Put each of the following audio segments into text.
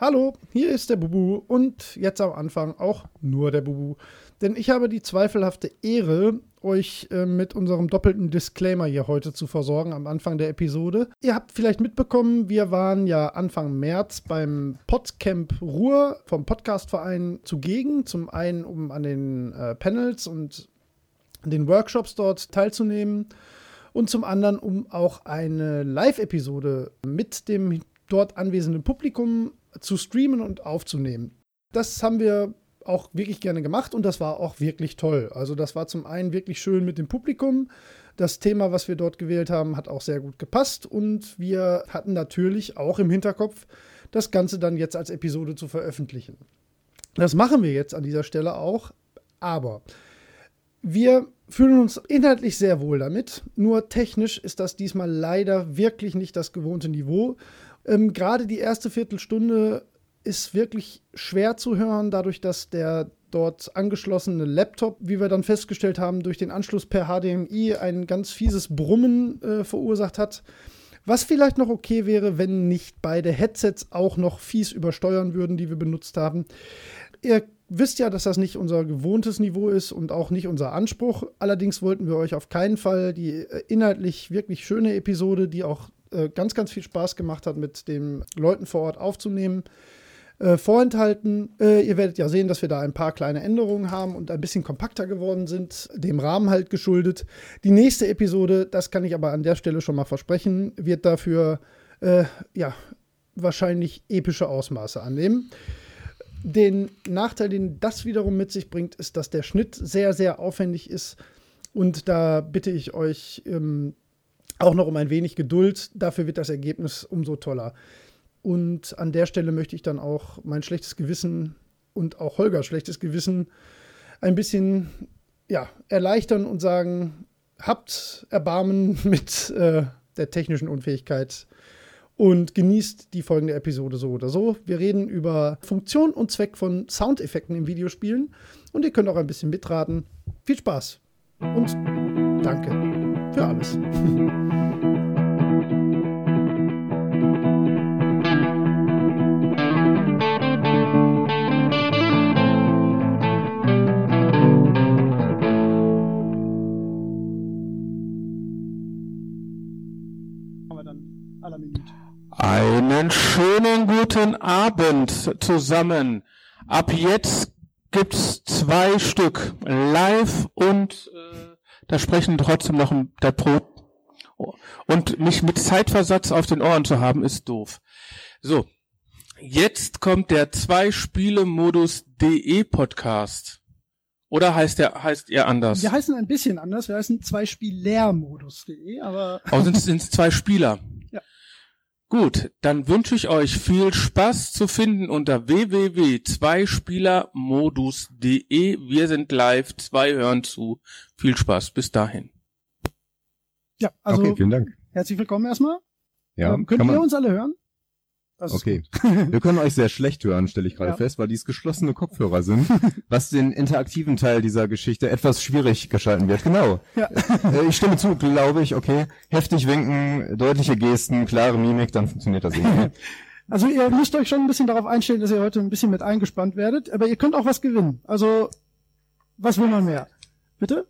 Hallo, hier ist der Bubu und jetzt am Anfang auch nur der Bubu. Denn ich habe die zweifelhafte Ehre, euch äh, mit unserem doppelten Disclaimer hier heute zu versorgen am Anfang der Episode. Ihr habt vielleicht mitbekommen, wir waren ja Anfang März beim Podcamp Ruhr vom Podcastverein zugegen. Zum einen, um an den äh, Panels und den Workshops dort teilzunehmen und zum anderen, um auch eine Live-Episode mit dem dort anwesenden Publikum zu streamen und aufzunehmen. Das haben wir auch wirklich gerne gemacht und das war auch wirklich toll. Also das war zum einen wirklich schön mit dem Publikum. Das Thema, was wir dort gewählt haben, hat auch sehr gut gepasst und wir hatten natürlich auch im Hinterkopf, das Ganze dann jetzt als Episode zu veröffentlichen. Das machen wir jetzt an dieser Stelle auch, aber wir fühlen uns inhaltlich sehr wohl damit, nur technisch ist das diesmal leider wirklich nicht das gewohnte Niveau. Ähm, Gerade die erste Viertelstunde ist wirklich schwer zu hören, dadurch, dass der dort angeschlossene Laptop, wie wir dann festgestellt haben, durch den Anschluss per HDMI ein ganz fieses Brummen äh, verursacht hat. Was vielleicht noch okay wäre, wenn nicht beide Headsets auch noch fies übersteuern würden, die wir benutzt haben. Ihr wisst ja, dass das nicht unser gewohntes Niveau ist und auch nicht unser Anspruch. Allerdings wollten wir euch auf keinen Fall die äh, inhaltlich wirklich schöne Episode, die auch äh, ganz, ganz viel Spaß gemacht hat, mit den Leuten vor Ort aufzunehmen. Äh, vorenthalten. Äh, ihr werdet ja sehen, dass wir da ein paar kleine Änderungen haben und ein bisschen kompakter geworden sind, dem Rahmen halt geschuldet. Die nächste Episode, das kann ich aber an der Stelle schon mal versprechen, wird dafür äh, ja wahrscheinlich epische Ausmaße annehmen. Den Nachteil, den das wiederum mit sich bringt, ist, dass der Schnitt sehr, sehr aufwendig ist. Und da bitte ich euch, ähm, auch noch um ein wenig Geduld. Dafür wird das Ergebnis umso toller. Und an der Stelle möchte ich dann auch mein schlechtes Gewissen und auch Holgers schlechtes Gewissen ein bisschen ja, erleichtern und sagen, habt Erbarmen mit äh, der technischen Unfähigkeit und genießt die folgende Episode so oder so. Wir reden über Funktion und Zweck von Soundeffekten in Videospielen und ihr könnt auch ein bisschen mitraten. Viel Spaß und danke für alles. Einen schönen guten Abend zusammen. Ab jetzt gibt's zwei Stück live und äh, da sprechen trotzdem noch ein, der Pro. Und mich mit Zeitversatz auf den Ohren zu haben, ist doof. So, jetzt kommt der Zwei-Spiele-Modus.de Podcast. Oder heißt der, heißt ihr anders? Wir heißen ein bisschen anders. Wir heißen Zwei-Spieler-Modus.de, aber. Aber sind es zwei Spieler? Ja. Gut, dann wünsche ich euch viel Spaß zu finden unter www.zweispielermodus.de. Wir sind live, zwei hören zu. Viel Spaß, bis dahin. Ja, also okay, vielen Dank. herzlich willkommen erstmal. Ja, ähm, könnt ihr man, uns alle hören? Das okay. Wir können euch sehr schlecht hören, stelle ich gerade Ja. fest, weil dies geschlossene Kopfhörer sind, was den interaktiven Teil dieser Geschichte etwas schwierig gestalten wird. Genau. Ja. Äh, Ich stimme zu, glaube ich, okay. Heftig winken, deutliche Gesten, klare Mimik, dann funktioniert das irgendwie. Also ihr müsst euch schon ein bisschen darauf einstellen, dass ihr heute ein bisschen mit eingespannt werdet, aber ihr könnt auch was gewinnen. Also, was will man mehr? Bitte?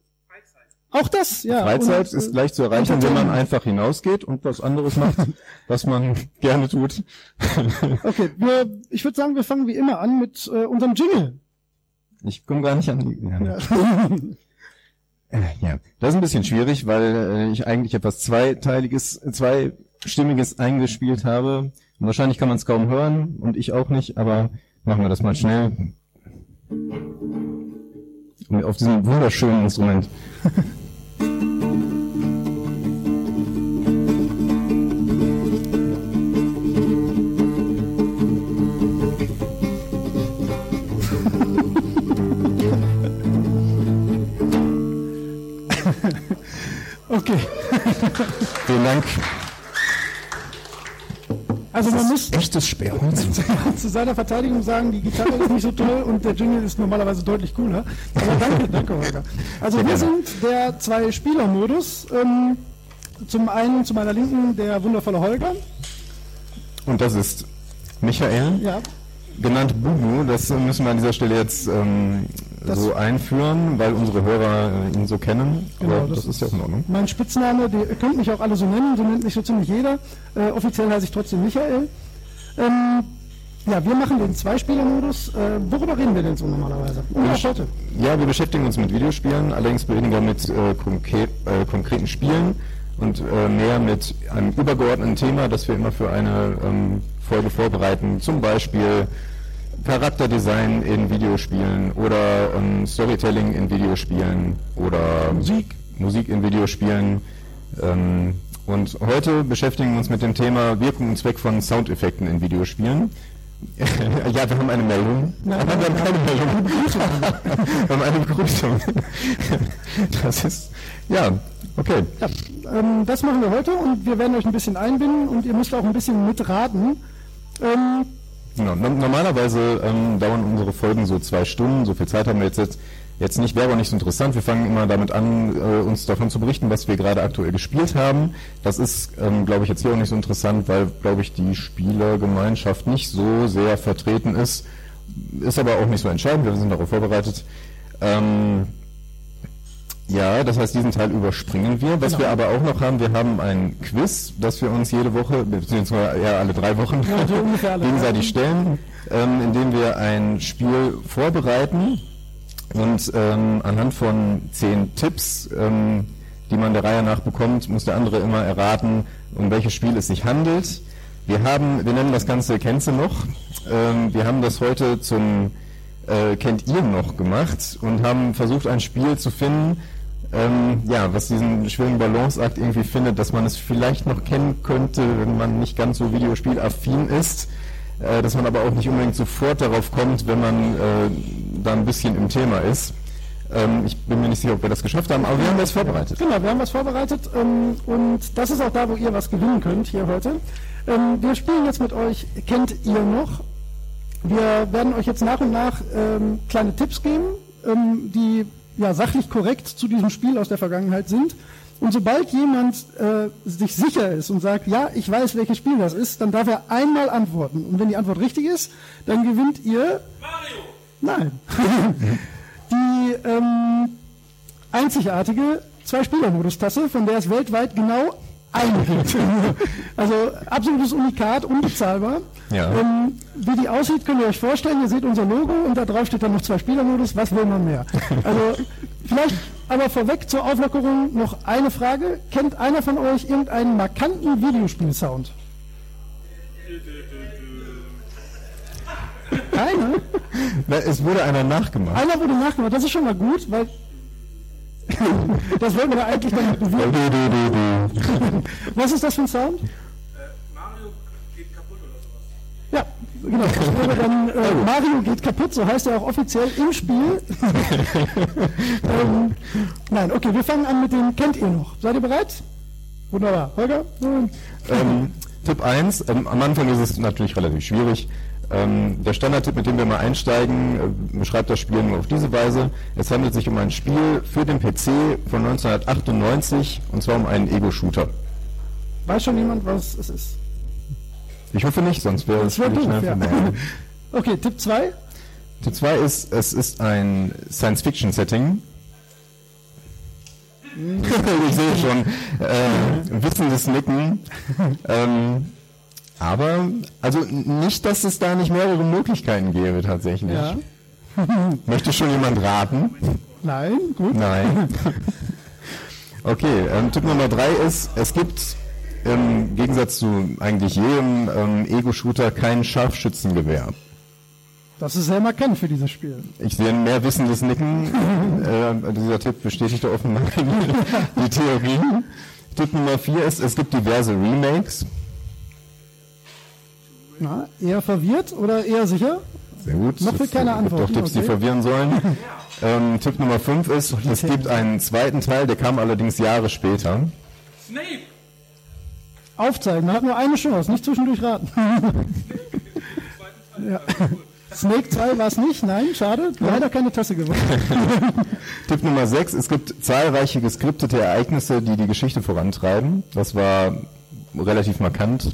Auch das, ja. Freizeit Und, ist leicht zu erreichen, wenn man einfach hinausgeht und was anderes macht, was man gerne tut. Okay, wir, ich würde sagen, wir fangen wie immer an mit äh, unserem Jingle. Ich komme gar nicht an die. Ja. Ja. Äh, Ja, das ist ein bisschen schwierig, weil äh, ich eigentlich etwas zweiteiliges, äh, zweistimmiges eingespielt habe. Und wahrscheinlich kann man es kaum hören und ich auch nicht, aber machen wir das mal schnell. Auf diesem wunderschönen Instrument. Okay, Vielen Dank. Also man muss Echtes Sperrholz. zu seiner Verteidigung sagen, die Gitarre ist nicht so toll und der Jingle ist normalerweise deutlich cooler. Aber danke, danke, Holger. Also wir sind der Zwei-Spieler-Modus. Ähm, zum einen zu meiner Linken der wundervolle Holger. Und das ist Michael, Ja, genannt Bubu, das müssen wir an dieser Stelle jetzt ähm, Das- so einführen, weil unsere Hörer äh, ihn so kennen. Genau, Aber das das, ist ja auch in Ordnung. mein Spitzname, die, ihr könnt mich auch alle so nennen, so nennt mich so ziemlich jeder. Äh, offiziell heiße ich trotzdem Michael. Ähm, ja, wir machen den Zweispieler-Modus. Äh, worüber reden wir denn so normalerweise? Ja, heute. Ja, wir beschäftigen uns mit Videospielen, allerdings weniger mit äh, konkret, äh, konkreten Spielen und äh, mehr mit einem übergeordneten Thema, das wir immer für eine ähm, Folge vorbereiten. Zum Beispiel Charakterdesign in Videospielen oder ähm, Storytelling in Videospielen oder Musik, Musik in Videospielen. Ähm, und heute beschäftigen wir uns mit dem Thema Wirkung und Zweck von Soundeffekten in Videospielen. ja, wir haben eine Meldung. Nein, Aber wir haben nein, keine Meldung. wir haben eine Begrüßung. das ist, ja, okay. Ja, ähm, das machen wir heute und wir werden euch ein bisschen einbinden und ihr müsst auch ein bisschen mitraten. Ähm, Genau. No normalerweise ähm, dauern unsere Folgen so zwei Stunden, so viel Zeit haben wir jetzt, jetzt, jetzt nicht, wäre aber nicht so interessant. Wir fangen immer damit an, äh, uns davon zu berichten, was wir gerade aktuell gespielt haben. Das ist, ähm, glaube ich, jetzt hier auch nicht so interessant, weil, glaube ich, die Spielergemeinschaft nicht so sehr vertreten ist. Ist aber auch nicht so entscheidend, wir sind darauf vorbereitet. Ähm, ja, das heißt, diesen Teil überspringen wir. Was Genau. wir aber auch noch haben, wir haben ein Quiz, das wir uns jede Woche, beziehungsweise eher alle drei Wochen Ja, so alle gegenseitig stellen, ähm, indem wir ein Spiel vorbereiten und ähm, anhand von zehn Tipps, ähm, die man der Reihe nach bekommt, muss der andere immer erraten, um welches Spiel es sich handelt. Wir haben, wir nennen das Ganze Kennst du noch? Ähm, wir haben das heute zum äh, Kennt ihr noch gemacht und haben versucht, ein Spiel zu finden, ähm, ja, was diesen schwierigen Balanceakt irgendwie findet, dass man es vielleicht noch kennen könnte, wenn man nicht ganz so videospielaffin ist, äh, dass man aber auch nicht unbedingt sofort darauf kommt, wenn man äh, da ein bisschen im Thema ist. Ähm, ich bin mir nicht sicher, ob wir das geschafft haben, aber wir haben das vorbereitet. Genau, wir haben was vorbereitet ähm, und das ist auch da, wo ihr was gewinnen könnt hier heute. Ähm, wir spielen jetzt mit euch, kennt ihr noch? Wir werden euch jetzt nach und nach ähm, kleine Tipps geben, ähm, die ja sachlich korrekt zu diesem Spiel aus der Vergangenheit sind. Und sobald jemand äh, sich sicher ist und sagt, ja, ich weiß, welches Spiel das ist, dann darf er einmal antworten. Und wenn die Antwort richtig ist, dann gewinnt ihr. Mario! Nein. die ähm, einzigartige Zwei-Spieler-Modus-Tasse, von der es weltweit genau eine gibt. also absolutes Unikat, unbezahlbar. Ja. Ähm, wie die aussieht, könnt ihr euch vorstellen. Ihr seht unser Logo und da drauf steht dann noch Zwei-Spieler-Modus. Was will man mehr? Also vielleicht aber vorweg zur Auflockerung noch eine Frage. Kennt einer von euch irgendeinen markanten Videospiel-Sound? Keiner? Es wurde einer nachgemacht. Einer wurde nachgemacht. Das ist schon mal gut, weil das wollen wir da eigentlich Du, bewirken. Was ist das für ein Sound? Mario geht kaputt oder sowas. Ja, genau. Dann äh, Mario geht kaputt, so heißt er auch offiziell im Spiel. ähm, nein, okay, wir fangen an mit dem Kennt ihr noch? Seid ihr bereit? Wunderbar. Holger? Ähm, Tipp 1, ähm, am Anfang ist es natürlich relativ schwierig. Ähm, der Standardtipp, mit dem wir mal einsteigen, äh, beschreibt das Spiel nur auf diese Weise. Es handelt sich um ein Spiel für den PC von 1998 und zwar um einen Ego-Shooter. Weiß schon jemand, was es ist? Ich hoffe nicht, sonst wäre es völlig doof, schnell ja. Okay, Tipp 2. Tipp 2 ist, es ist ein Science-Fiction-Setting. ich sehe schon, äh, wissendes Nicken. Ähm, aber, also nicht, dass es da nicht mehrere Möglichkeiten gäbe tatsächlich. Ja. Möchte schon jemand raten? Nein, gut. Nein. Okay, ähm, Tipp Nummer drei ist, es gibt im Gegensatz zu eigentlich jedem ähm, Ego-Shooter kein Scharfschützengewehr. Das ist sehr markant für dieses Spiel. Ich sehe ein mehr wissendes Nicken. äh, dieser Tipp bestätigte offenbar die, die Theorie. Tipp Nummer vier ist, es gibt diverse Remakes. Na, eher verwirrt oder eher sicher? Sehr gut. Noch will keine auch Antworten, Tipps, die okay. verwirren sollen. ähm, Tipp Nummer fünf ist, es gibt einen zweiten Teil, der kam allerdings Jahre später. Snape! Aufzeigen, man hat nur eine Chance, nicht zwischendurch raten. ja. Snake 2 war es nicht, nein, schade. Leider keine Tasse gewonnen. Tipp Nummer 6. Es gibt zahlreiche geskriptete Ereignisse, die die Geschichte vorantreiben. Das war relativ markant.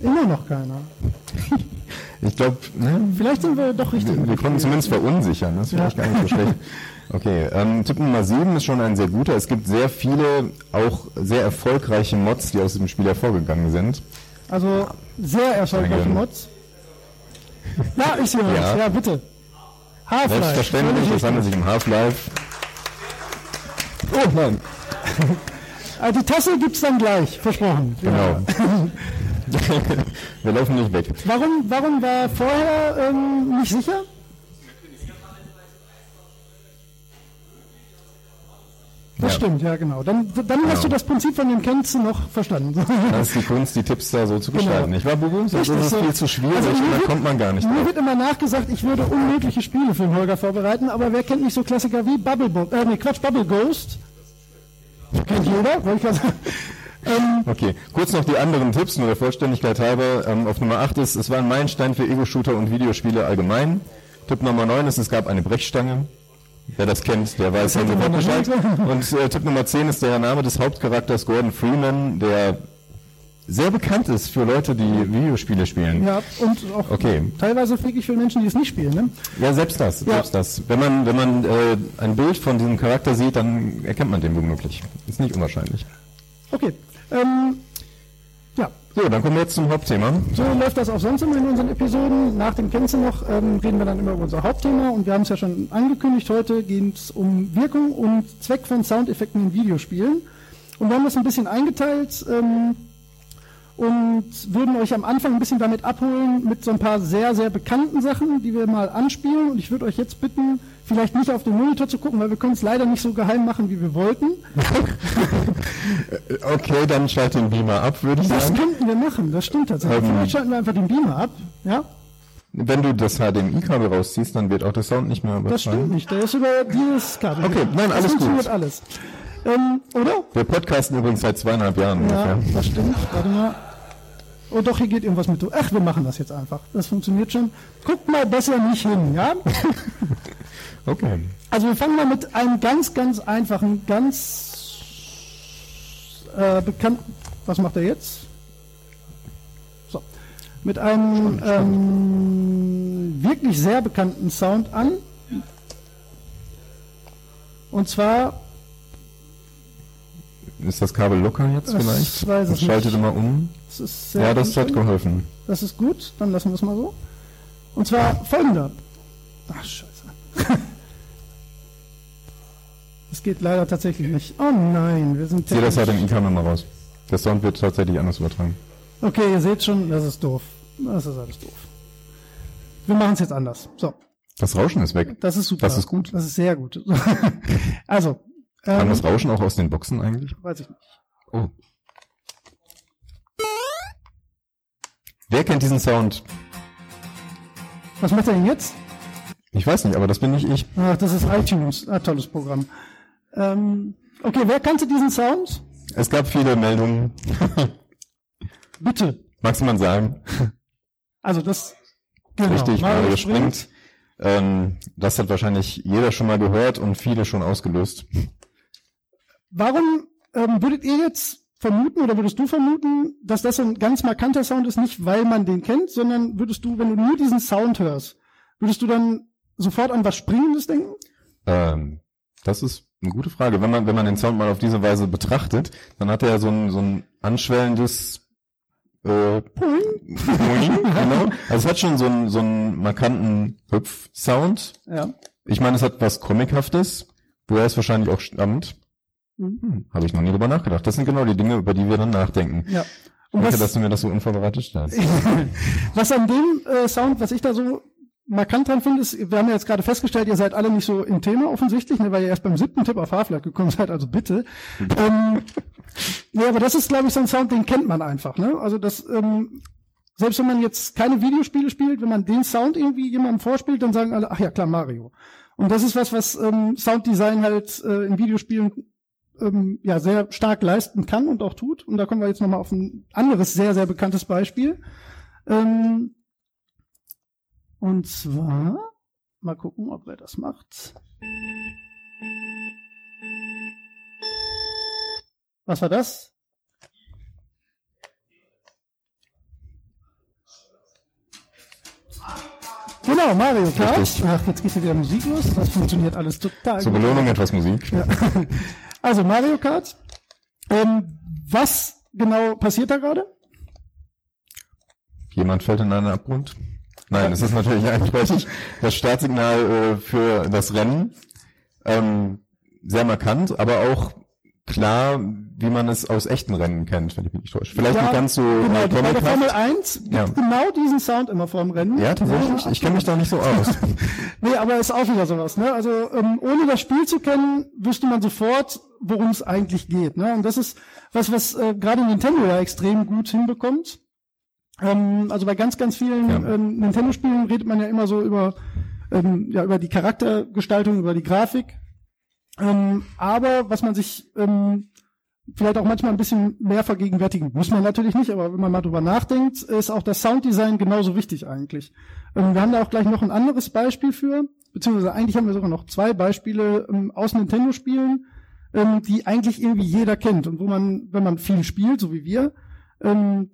Immer noch keiner. Ich glaube, ne, Vielleicht sind wir doch richtig. wir, wir konnten zumindest verunsichern. Das ist vielleicht gar nicht so schlecht. Okay, ähm, Tipp Nummer 7 ist schon ein sehr guter. Es gibt sehr viele, auch sehr erfolgreiche Mods, die aus dem Spiel hervorgegangen sind. Also sehr erfolgreiche. Mods. Ja, ich sehe Ja. Ja, bitte. Half-Life. Selbstverständlich, es handelt sich um Half-Life. Oh nein. Ah, Die Tasse gibt's dann gleich, versprochen. Ja. Genau. wir laufen nicht weg. Warum, warum war vorher ähm, nicht sicher? Das Ja. stimmt, ja genau. Dann, dann hast du das Prinzip von dem kennst du noch verstanden. Das ist die Kunst, die Tipps da so zu gestalten. Nicht wahr, Bubu? Sonst Genau. Richtig ist so. viel zu schwierig Also und da wird- kommt man gar nicht Mir drauf. wird immer nachgesagt, ich würde unmögliche Spiele für den Holger vorbereiten, aber wer kennt nicht so Klassiker wie Bubble, Bo äh, nee, Quatsch, Bubble Ghost? Kennt jeder, wollte ich gerade sagen. Ähm, Okay, kurz noch die anderen Tipps, nur der Vollständigkeit halber. Ähm, auf Nummer 8 ist, es war ein Meilenstein für Ego-Shooter und Videospiele allgemein. Tipp Nummer 9 ist, es gab eine Brechstange. Wer das kennt, der weiß hätte sofort Bescheid. Und äh, Tipp Nummer 10 ist der Name des Hauptcharakters Gordon Freeman, der sehr bekannt ist für Leute, die Videospiele spielen. ja, und auch Okay. teilweise wirklich für Menschen, die es nicht spielen. Ne? Ja, selbst das, Ja. selbst das. Wenn man, wenn man äh, ein Bild von diesem Charakter sieht, dann erkennt man den womöglich. Ist nicht unwahrscheinlich. Okay. Ähm, ja, So, dann kommen wir jetzt zum Hauptthema. so läuft das auch sonst immer in unseren Episoden. Nach dem du noch ähm, reden wir dann immer über unser Hauptthema und wir haben es ja schon angekündigt. Heute geht es um Wirkung und Zweck von Soundeffekten in Videospielen. Und wir haben das ein bisschen eingeteilt ähm, und würden euch am Anfang ein bisschen damit abholen mit so ein paar sehr, sehr bekannten Sachen, die wir mal anspielen. Und ich würde euch jetzt bitten, vielleicht nicht auf den Monitor zu gucken, weil wir können es leider nicht so geheim machen, wie wir wollten. Okay, dann schalt den Beamer ab, würde ich Das sagen. könnten wir machen, das stimmt tatsächlich. Ähm. Vielleicht schalten wir einfach den Beamer ab. Ja, Wenn du das HDMI-Kabel rausziehst, dann wird auch der Sound nicht mehr übertragen. das stimmt nicht. Der ist über dieses Kabel. Okay, nein, das alles funktioniert gut. alles. Ähm, oder? Wir podcasten übrigens seit zweieinhalb Jahren Ja, ungefähr. das stimmt. Warte mal. Oh doch, hier geht irgendwas mit. Ach, wir machen das jetzt einfach. Das funktioniert schon. Guckt mal besser nicht hin, ja? Okay. Also wir fangen mal mit einem ganz, ganz einfachen, ganz äh, bekannten. Was macht er jetzt? So. Mit einem ähm, wirklich sehr bekannten Sound an. Und zwar, Ist das Kabel locker jetzt Das vielleicht? weiß ich Schaltet nicht. immer um. das Ja, das hat geholfen. Das ist gut, dann lassen wir es mal so. Und zwar folgender. Ach, scheiße. Das geht leider tatsächlich nicht. Oh nein, wir sind Zieh das technisch- HDMI-Kabel mal raus. Der Sound wird tatsächlich anders übertragen. Okay, ihr seht schon, das ist doof. Das ist alles doof. Wir machen es jetzt anders. So, Das Rauschen ist weg. das ist super. Das ist gut. Das ist sehr gut. also, Kam ähm, das Rauschen auch aus den Boxen eigentlich? weiß ich nicht. Oh. Wer kennt diesen Sound? Was macht er denn jetzt? Ich weiß nicht, aber das bin nicht ich. Ach, das ist iTunes. Ah, tolles Programm. Ähm, okay, wer kannte diesen Sound? Es gab viele Meldungen. Bitte. Magst du mal sagen? Also das genau, Richtig, Mario Mario springt. Ähm, das hat wahrscheinlich jeder schon mal gehört und viele schon ausgelöst. Warum ähm, würdet ihr jetzt vermuten oder würdest du vermuten, dass das ein ganz markanter Sound ist, nicht weil man den kennt, sondern würdest du, wenn du nur diesen Sound hörst, würdest du dann sofort an was Springendes denken? Ähm, das ist eine gute Frage. Wenn man, wenn man den Sound mal auf diese Weise betrachtet, dann hat er so ein, so ein anschwellendes äh, Poing, genau. Also es hat schon so einen, so einen markanten Hüpf-Sound. Ja. Ich meine, es hat was Comichaftes, woher es wahrscheinlich auch stammt. Mhm. Hm, Habe ich noch nie drüber nachgedacht. Das sind genau die Dinge, über die wir dann nachdenken. Ja. Und Danke, was, dass du mir das so unvorbereitet stellst. was an dem äh, Sound, was ich da so markant dran finde, ist, wir haben ja jetzt gerade festgestellt, ihr seid alle nicht so im Thema offensichtlich, ne, weil ihr erst beim siebten Tipp auf Half-Life gekommen seid, also bitte. ähm, ja, aber das ist, glaube ich, so ein Sound, den kennt man einfach. Ne? Also das, ähm, selbst wenn man jetzt keine Videospiele spielt, wenn man den Sound irgendwie jemandem vorspielt, dann sagen alle, ach ja, klar, Mario. Und das ist was, was ähm, Sounddesign halt äh, in Videospielen ähm, ja sehr stark leisten kann und auch tut. Und da kommen wir jetzt nochmal auf ein anderes sehr, sehr bekanntes Beispiel. Ähm, und zwar, mal gucken, ob wer das macht. Was war das? Genau, Mario Kart. Ach, jetzt geht hier wieder Musik los. Das funktioniert alles total. Zur gut. Belohnung etwas Musik. Ja. Also Mario Kart. Ähm, was genau passiert da gerade? Jemand fällt in einen Abgrund? Nein, es ist natürlich eindeutig das Startsignal äh, für das Rennen. Ähm, sehr markant, aber auch klar, wie man es aus echten Rennen kennt, wenn ich mich nicht täusche. Vielleicht Ja, nicht ganz so Genau, äh, Formel comichaft. 1 Ja. gibt genau diesen Sound immer vorm Rennen. Ja, tatsächlich. Ich kenne mich da nicht so aus. Nee, aber ist auch wieder sowas, ne? Also ähm, ohne das Spiel zu kennen, wüsste man sofort, worum es eigentlich geht. Ne? Und das ist was, was äh, gerade Nintendo ja extrem gut hinbekommt. Ähm, also bei ganz, ganz vielen Ja. ähm, Nintendo-Spielen redet man ja immer so über, ähm, ja, über die Charaktergestaltung, über die Grafik. Ähm, aber was man sich ähm, vielleicht auch manchmal ein bisschen mehr vergegenwärtigen muss man natürlich nicht, aber wenn man mal drüber nachdenkt, ist auch das Sounddesign genauso wichtig eigentlich. Ähm, wir haben da auch gleich noch ein anderes Beispiel für, beziehungsweise eigentlich haben wir sogar noch zwei Beispiele ähm, aus Nintendo-Spielen, ähm, die eigentlich irgendwie jeder kennt und wo man, wenn man viel spielt, so wie wir, ähm,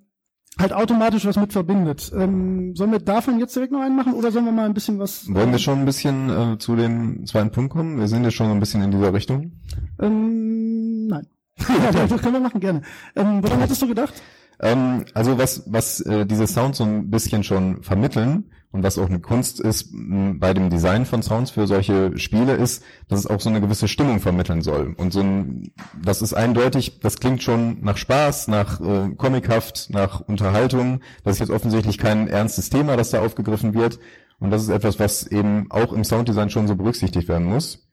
halt automatisch was mit verbindet. Ähm, sollen wir davon jetzt direkt noch einen machen oder sollen wir mal ein bisschen was? Wollen wir schon ein bisschen äh, zu dem zweiten Punkt kommen? Wir sind ja schon ein bisschen in dieser Richtung. Ähm, nein. ja, das können wir machen, gerne. Ähm, woran hattest du gedacht? Ähm, also was, was äh, diese Sounds so ein bisschen schon vermitteln und was auch eine Kunst ist m, bei dem Design von Sounds für solche Spiele ist, dass es auch so eine gewisse Stimmung vermitteln soll. Und so ein, das ist eindeutig, das klingt schon nach Spaß, nach äh, comichaft, nach Unterhaltung. Das ist jetzt offensichtlich kein ernstes Thema, das da aufgegriffen wird. Und das ist etwas, was eben auch im Sounddesign schon so berücksichtigt werden muss.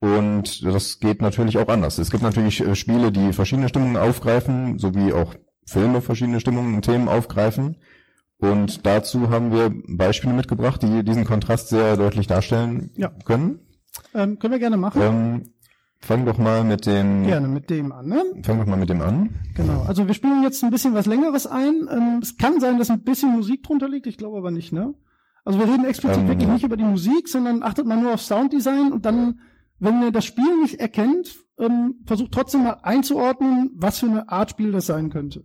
Und das geht natürlich auch anders. Es gibt natürlich äh, Spiele, die verschiedene Stimmungen aufgreifen, sowie auch Filme verschiedene Stimmungen und Themen aufgreifen. Und dazu haben wir Beispiele mitgebracht, die diesen Kontrast sehr deutlich darstellen Ja. können. Ähm, können wir gerne machen. Ähm, fang doch mal mit dem, Gerne mit dem an, ne? fang doch mal mit dem an. Genau. Also wir spielen jetzt ein bisschen was längeres ein. Ähm, es kann sein, dass ein bisschen Musik drunter liegt, ich glaube aber nicht, ne? Also wir reden explizit Ähm, wirklich nicht über die Musik, sondern achtet mal nur auf Sounddesign und dann, wenn ihr das Spiel nicht erkennt, ähm, versucht trotzdem mal einzuordnen, was für eine Art Spiel das sein könnte.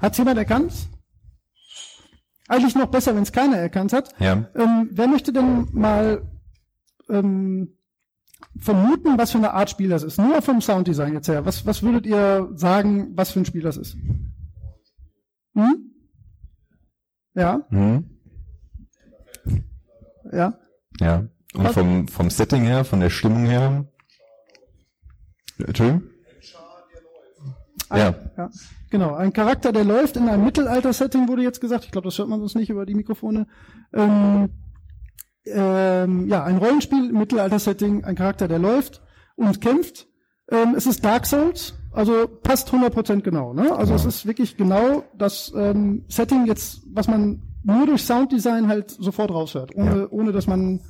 Hat's jemand erkannt? Eigentlich noch besser, wenn es keiner erkannt hat. Ja. Ähm, wer möchte denn mal ähm, vermuten, was für eine Art Spiel das ist? Nur vom Sounddesign jetzt her. Was, was würdet ihr sagen, was für ein Spiel das ist? Hm? Ja, Mhm. ja. Ja. Und Was? vom, vom Setting her, von der Stimmung her. Entschuldigung? Ja. Ja, genau. Ein Charakter, der läuft in einem Mittelalter-Setting, wurde jetzt gesagt. Ich glaube, das hört man sonst nicht über die Mikrofone. Ähm, ähm, ja, ein Rollenspiel im Mittelalter-Setting, ein Charakter, der läuft und kämpft. Ähm, es ist Dark Souls, also passt 100% genau. Ne? Also es ist wirklich genau das ähm, Setting jetzt, was man nur durch Sounddesign halt sofort raushört, ohne, Ja. ohne dass man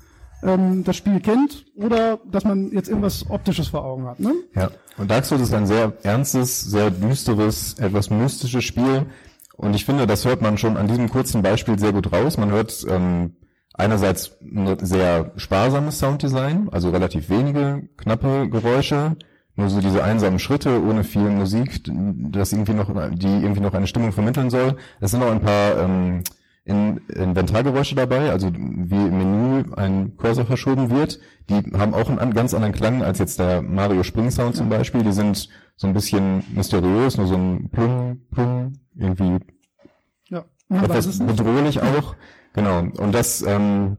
ähm, das Spiel kennt oder dass man jetzt irgendwas Optisches vor Augen hat. Ne? Ja, und Dark Souls ist ein sehr ernstes, sehr düsteres, etwas mystisches Spiel. Und ich finde, das hört man schon an diesem kurzen Beispiel sehr gut raus. Man hört ähm, einerseits ein sehr sparsames Sounddesign, also relativ wenige knappe Geräusche, nur so diese einsamen Schritte ohne viel Musik, das irgendwie noch, die irgendwie noch eine Stimmung vermitteln soll. Es sind auch ein paar ähm, in Inventargeräusche dabei, also wie im Menü ein Cursor verschoben wird. Die haben auch einen an- ganz anderen Klang als jetzt der Mario Spring Sound zum Beispiel. Die sind so ein bisschen mysteriös, nur so ein Plum, Plum, irgendwie Ja. Etwas bedrohlich auch. Genau. Und das ähm,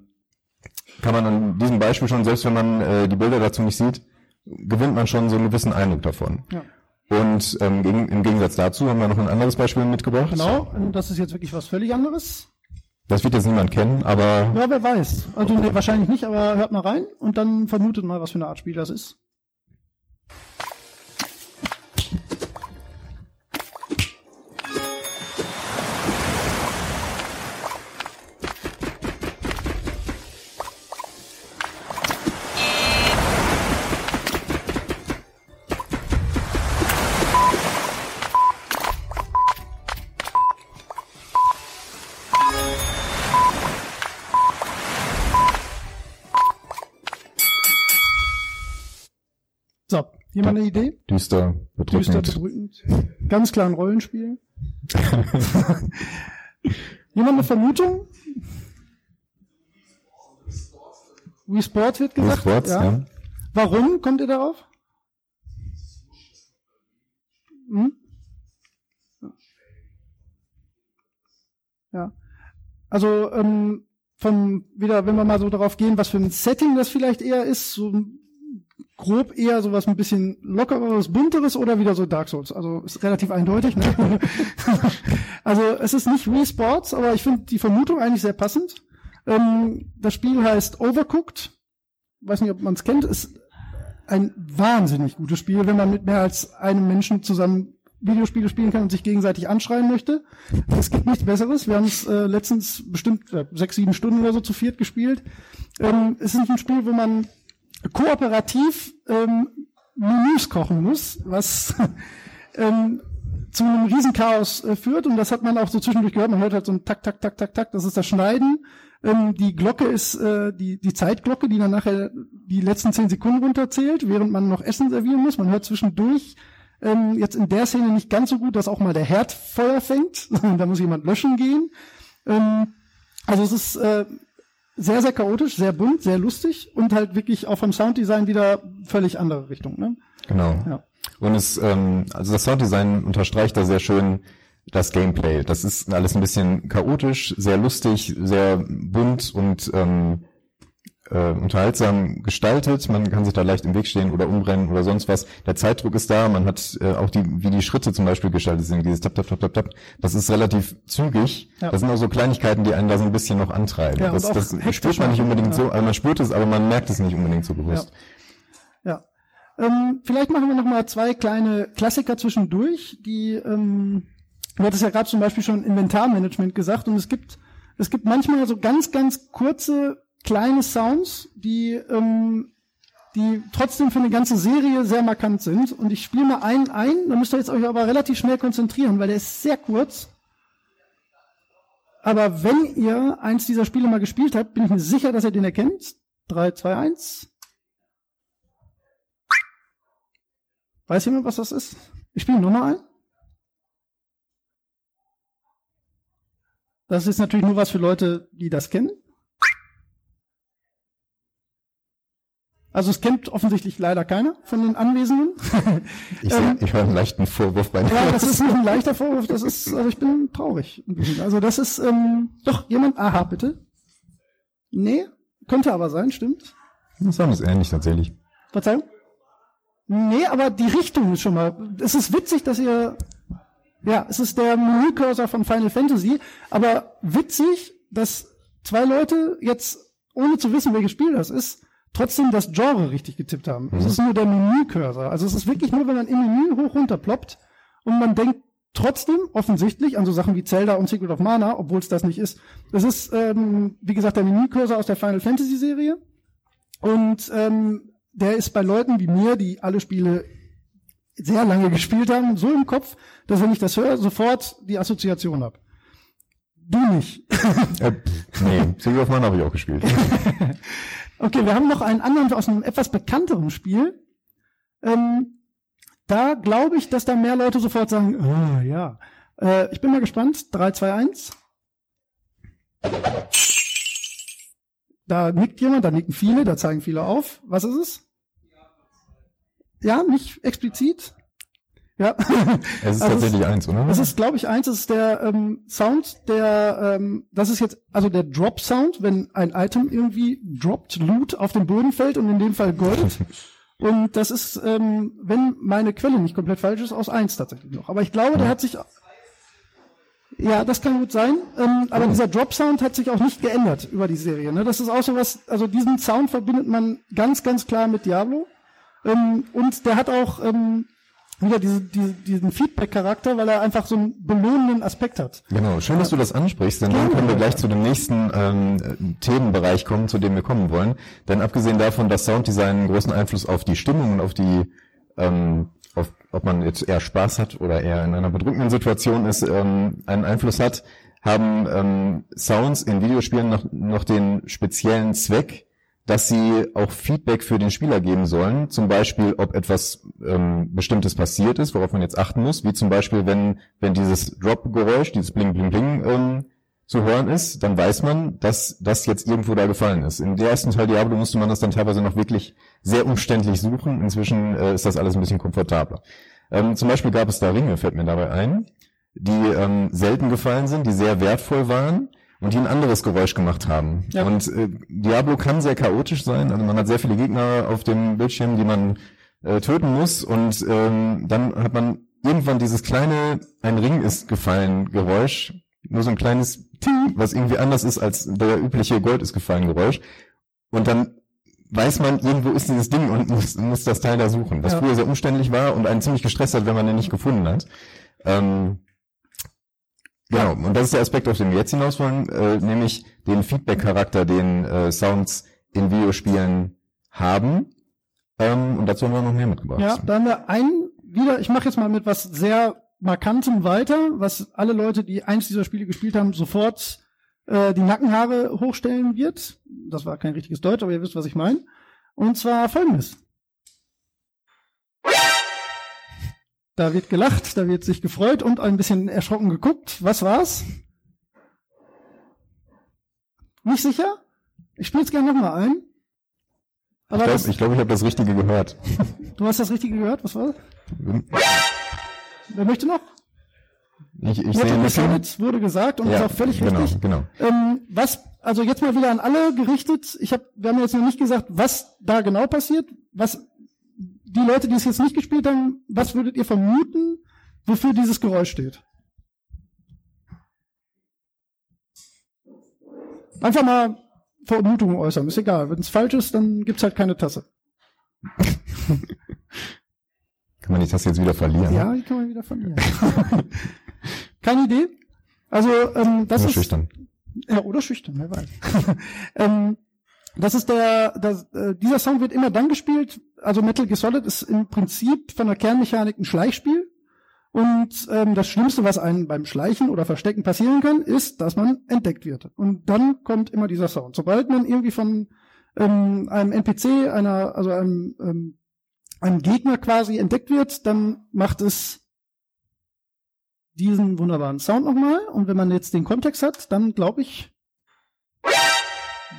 kann man an diesem Beispiel schon, selbst wenn man äh, die Bilder dazu nicht sieht, gewinnt man schon so einen gewissen Eindruck davon. Ja. Und ähm, gegen, im Gegensatz dazu haben wir noch ein anderes Beispiel mitgebracht. Genau, und das ist jetzt wirklich was völlig anderes. Das wird jetzt niemand kennen, aber Ja, wer weiß. Also nee, wahrscheinlich nicht, aber hört mal rein und dann vermutet mal, was für eine Art Spiel das ist. Jemand eine Idee? Düster, Düster, bedrückend. bedrückend. Ganz klar ein Rollenspiel. Jemand eine Vermutung? Wii Sports wird Wii gesagt. Sports, ja. Warum kommt ihr darauf? Hm? Ja. Also ähm, von wieder, wenn wir mal so darauf gehen, was für ein Setting das vielleicht eher ist, so grob eher sowas ein bisschen lockeres, bunteres oder wieder so Dark Souls. Also ist relativ eindeutig. Ne? also es ist nicht Wii Sports, aber ich finde die Vermutung eigentlich sehr passend. Ähm, das Spiel heißt Overcooked. Weiß nicht, ob man es kennt. Ist ein wahnsinnig gutes Spiel, wenn man mit mehr als einem Menschen zusammen Videospiele spielen kann und sich gegenseitig anschreien möchte. Es gibt nichts Besseres. Wir haben es äh, letztens bestimmt äh, sechs, sieben Stunden oder so zu viert gespielt. Ähm, es ist ein Spiel, wo man kooperativ ähm, Menüs kochen muss, was ähm, zu einem Riesenchaos äh, führt. Und das hat man auch so zwischendurch gehört. Man hört halt so ein Tak, Tak, Tak, Tak, Tak. Das ist das Schneiden. Ähm, die Glocke ist äh, die, die Zeitglocke, die dann nachher die letzten zehn Sekunden runterzählt, während man noch Essen servieren muss. Man hört zwischendurch ähm, jetzt in der Szene nicht ganz so gut, dass auch mal der Herd Feuer fängt. da muss jemand löschen gehen. Ähm, also es ist äh, sehr, sehr chaotisch, sehr bunt, sehr lustig und halt wirklich auch vom Sounddesign wieder völlig andere Richtung. Ne? Genau. Ja. Und es, ähm, also das Sounddesign unterstreicht da sehr schön das Gameplay. Das ist alles ein bisschen chaotisch, sehr lustig, sehr bunt und ähm, äh, unterhaltsam gestaltet. Man kann sich da leicht im Weg stehen oder umrennen oder sonst was. Der Zeitdruck ist da. Man hat äh, auch die, wie die Schritte zum Beispiel gestaltet sind, dieses tap tap tap tap tap. Das ist relativ zügig. Ja. Das sind auch so Kleinigkeiten, die einen da so ein bisschen noch antreiben. Ja, das das spürt man nicht unbedingt ja. so, also man spürt es, aber man merkt es nicht unbedingt so bewusst. Ja. Ähm, vielleicht machen wir noch mal zwei kleine Klassiker zwischendurch, die ähm, du hattest ja gerade zum Beispiel schon Inventarmanagement gesagt und es gibt es gibt manchmal so ganz ganz kurze kleine Sounds, die ähm, die trotzdem für eine ganze Serie sehr markant sind und ich spiele mal einen ein, da müsst ihr jetzt euch aber relativ schnell konzentrieren, weil der ist sehr kurz. Aber wenn ihr eins dieser Spiele mal gespielt habt, bin ich mir sicher, dass ihr den erkennt. 3, 2, 1. Weiß jemand, was das ist? Ich spiele nochmal ein. Das ist natürlich nur was für Leute, die das kennen. Also es kennt offensichtlich leider keiner von den Anwesenden. Ich, seh- ich höre einen leichten Vorwurf bei Ähm, Ja, das ist ein leichter Vorwurf, das ist, also ich bin traurig. Also das ist, ähm, doch, jemand, aha, bitte. Nee, könnte aber sein, stimmt. Das Sound ist ähnlich tatsächlich. Verzeihung? Nee, aber die Richtung ist schon mal, es ist witzig, dass ihr, ja, es ist der Menücursor von Final Fantasy, aber witzig, dass zwei Leute jetzt, ohne zu wissen, welches Spiel das ist, trotzdem das Genre richtig getippt haben. Es ist nur der Menücursor. Also es ist wirklich nur, wenn man im Menü hoch runter ploppt und man denkt trotzdem offensichtlich an so Sachen wie Zelda und Secret of Mana, obwohl es das nicht ist. Das ist, ähm, wie gesagt, der Menücursor aus der Final Fantasy Serie. Und ähm, der ist bei Leuten wie mir, die alle Spiele sehr lange gespielt haben, so im Kopf, dass wenn ich das höre, sofort die Assoziation habe. Du nicht. Äh, nee, Secret of Mana habe ich auch gespielt. Okay, wir haben noch einen anderen aus einem etwas bekannteren Spiel. Ähm, da glaube ich, dass da mehr Leute sofort sagen, ah, ja. Äh, ich bin mal gespannt. 3, 2, 1. Da nickt jemand, da nicken viele, da zeigen viele auf. Was ist es? Ja, nicht explizit. Ja. Es ist Also tatsächlich eins, oder? Das ist, glaube ich, eins, das ist der ähm, Sound, der, ähm, das ist jetzt, also der Drop-Sound, wenn ein Item irgendwie droppt, Loot auf den Boden fällt und in dem Fall Gold. und das ist, ähm, wenn meine Quelle nicht komplett falsch ist, aus eins tatsächlich noch. Aber ich glaube, der hat sich, ja, das kann gut sein, ähm, aber dieser Drop-Sound hat sich auch nicht geändert über die Serie. Ne? Das ist auch so was, also diesen Sound verbindet man ganz, ganz klar mit Diablo. Ähm, und der hat auch, ähm, wieder diese, diese, diesen Feedback-Charakter, weil er einfach so einen belohnenden Aspekt hat. Genau, schön, dass du das ansprichst, denn dann können wir gleich zu dem nächsten ähm, äh, Themenbereich kommen, zu dem wir kommen wollen. Denn abgesehen davon, dass Sounddesign einen großen Einfluss auf die Stimmung und auf die, ähm, auf, ob man jetzt eher Spaß hat oder eher in einer bedrückenden Situation ist, ähm, einen Einfluss hat, haben ähm, Sounds in Videospielen noch, noch den speziellen Zweck, dass sie auch Feedback für den Spieler geben sollen. Zum Beispiel, ob etwas ähm, Bestimmtes passiert ist, worauf man jetzt achten muss. Wie zum Beispiel, wenn, wenn dieses Drop-Geräusch, dieses Bling, Bling, Bling ähm, zu hören ist, dann weiß man, dass das jetzt irgendwo da gefallen ist. In der ersten Teil Diablo musste man das dann teilweise noch wirklich sehr umständlich suchen. Inzwischen äh, ist das alles ein bisschen komfortabler. Ähm, zum Beispiel gab es da Ringe, fällt mir dabei ein, die ähm, selten gefallen sind, die sehr wertvoll waren und die ein anderes Geräusch gemacht haben. Ja. Und äh, Diablo kann sehr chaotisch sein. Also man hat sehr viele Gegner auf dem Bildschirm, die man äh, töten muss und ähm, dann hat man irgendwann dieses kleine ein Ring ist gefallen Geräusch, nur so ein kleines Ting, was irgendwie anders ist als der übliche Gold ist gefallen Geräusch und dann weiß man, irgendwo ist dieses Ding und muss, muss das Teil da suchen, was Ja. früher sehr umständlich war und einen ziemlich gestresst hat, wenn man den nicht gefunden hat. Ähm, Genau, und das ist der Aspekt, auf den wir jetzt hinaus wollen, äh, nämlich den Feedback-Charakter, den äh, Sounds in Videospielen haben. Ähm, und dazu haben wir noch mehr mitgebracht. Ja, da haben wir einen wieder, ich mache jetzt mal mit was sehr Markantem weiter, was alle Leute, die eins dieser Spiele gespielt haben, sofort äh, die Nackenhaare hochstellen wird. Das war kein richtiges Deutsch, aber ihr wisst, was ich meine. Und zwar folgendes. Da wird gelacht, da wird sich gefreut und ein bisschen erschrocken geguckt. Was war's? Nicht sicher? Ich spiele es gerne nochmal ein. ich Aber glaube, das, ich, glaub, ich habe das Richtige gehört. du hast das Richtige gehört? Was war das? Wer möchte noch? Ich, ich bisschen. Solid wurde gesagt und ist auch völlig genau, richtig. Genau. Ähm, was, also jetzt mal wieder an alle gerichtet. Ich hab, wir haben jetzt noch nicht gesagt, was da genau passiert. Was die Leute, die es jetzt nicht gespielt haben, was würdet ihr vermuten, wofür dieses Geräusch steht? Einfach mal Vermutungen äußern, ist egal. Wenn es falsch ist, dann gibt's halt keine Tasse. Kann man die Tasse jetzt wieder verlieren? Ja, die kann man wieder verlieren. keine Idee? Also, ähm, das Nur ist. schüchtern. Ja, oder schüchtern, wer weiß. ähm, das ist der, das, äh, dieser Sound wird immer dann gespielt, also Metal Gear Solid ist im Prinzip von der Kernmechanik ein Schleichspiel. Und ähm, das Schlimmste, was einem beim Schleichen oder Verstecken passieren kann, ist, dass man entdeckt wird. Und dann kommt immer dieser Sound. Sobald man irgendwie von ähm, einem NPC, einer, also einem, ähm, einem Gegner quasi entdeckt wird, dann macht es diesen wunderbaren Sound nochmal. Und wenn man jetzt den Kontext hat, dann glaube ich,